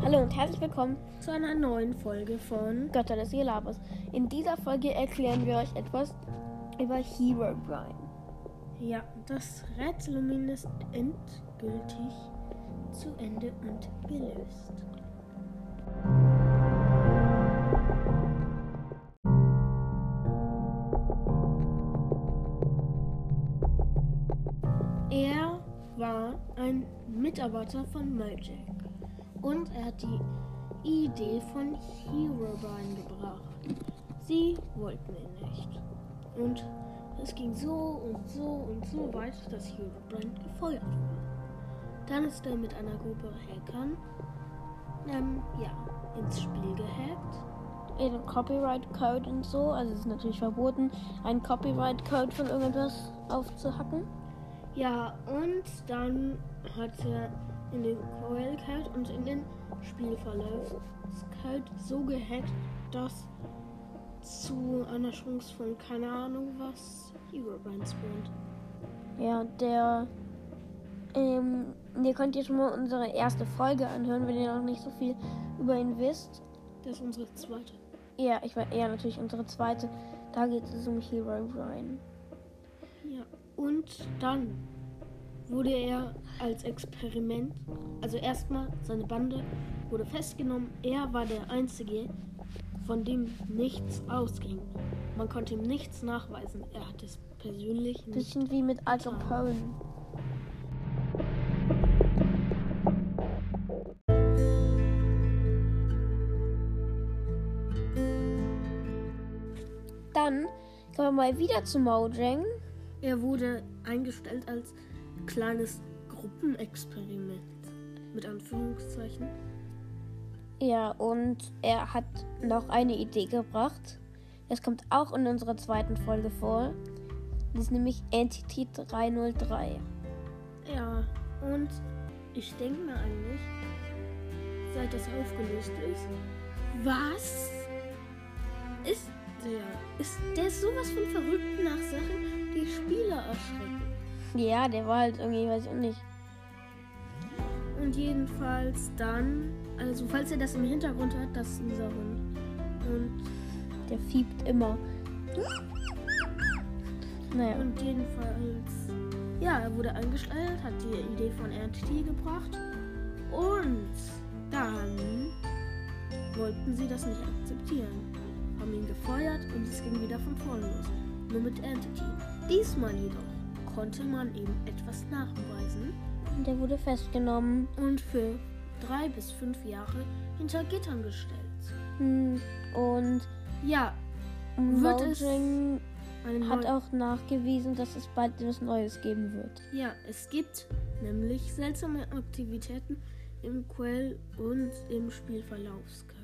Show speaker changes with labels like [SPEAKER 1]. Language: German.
[SPEAKER 1] Hallo und herzlich willkommen
[SPEAKER 2] zu einer neuen Folge von
[SPEAKER 1] Götter des Gelabers. In dieser Folge erklären wir euch etwas über Hero Brian.
[SPEAKER 2] Ja, das Rätsel ist endgültig zu Ende und gelöst. Er war ein Mitarbeiter von Mojack und er hat die Idee von Herobrine gebracht. Sie wollten ihn nicht. Und es ging so und so und so weit, dass Herobrine gefeuert wurde. Dann ist er mit einer Gruppe Hackern ähm, ja, ins Spiel gehackt.
[SPEAKER 1] In Copyright-Code und so, also es ist natürlich verboten, einen Copyright-Code von irgendetwas aufzuhacken.
[SPEAKER 2] Ja, und dann hat er in den Coil Code und in den Spielverlauf so gehackt, dass zu einer Chance von keine Ahnung was Herobrine spawnt.
[SPEAKER 1] Ja, der ähm, ihr könnt schon mal unsere erste Folge anhören, wenn ihr noch nicht so viel über ihn wisst.
[SPEAKER 2] Das ist unsere zweite.
[SPEAKER 1] Ja, ich war eher natürlich unsere zweite. Da geht es um Hero Brian.
[SPEAKER 2] Ja, und dann wurde er als Experiment, also erstmal seine Bande wurde festgenommen. Er war der Einzige, von dem nichts ausging. Man konnte ihm nichts nachweisen. Er hat es persönlich nicht.
[SPEAKER 1] Bisschen wie mit Al Capone. Dann kommen wir mal wieder zu Mojang.
[SPEAKER 2] Er wurde eingestellt als kleines Gruppenexperiment. Mit Anführungszeichen.
[SPEAKER 1] Ja, und er hat noch eine Idee gebracht. Das kommt auch in unserer zweiten Folge vor. Das ist nämlich Entity 303.
[SPEAKER 2] Ja, und ich denke mir eigentlich, seit das aufgelöst ist, was ist der? Ist der sowas von verrückt nach Sachen, die Spieler erschrecken?
[SPEAKER 1] Ja, der war halt irgendwie, weiß ich auch nicht.
[SPEAKER 2] Und jedenfalls dann, also falls ihr das im Hintergrund hört, das ist unser Hund. Und
[SPEAKER 1] der fiebt immer.
[SPEAKER 2] Naja. Und jedenfalls, ja, er wurde angestellt, hat die Idee von RTT gebracht. Und dann wollten sie das nicht akzeptieren. Haben ihn gefeuert und es ging wieder von vorne los. Nur mit Entity. Diesmal jedoch konnte man ihm etwas nachweisen.
[SPEAKER 1] Der wurde festgenommen.
[SPEAKER 2] Und für drei bis fünf Jahre hinter Gittern gestellt.
[SPEAKER 1] Hm, und
[SPEAKER 2] ja,
[SPEAKER 1] wird es hat auch nachgewiesen, dass es bald etwas Neues geben wird.
[SPEAKER 2] Ja, es gibt nämlich seltsame Aktivitäten im Quell und im Spielverlaufskarte.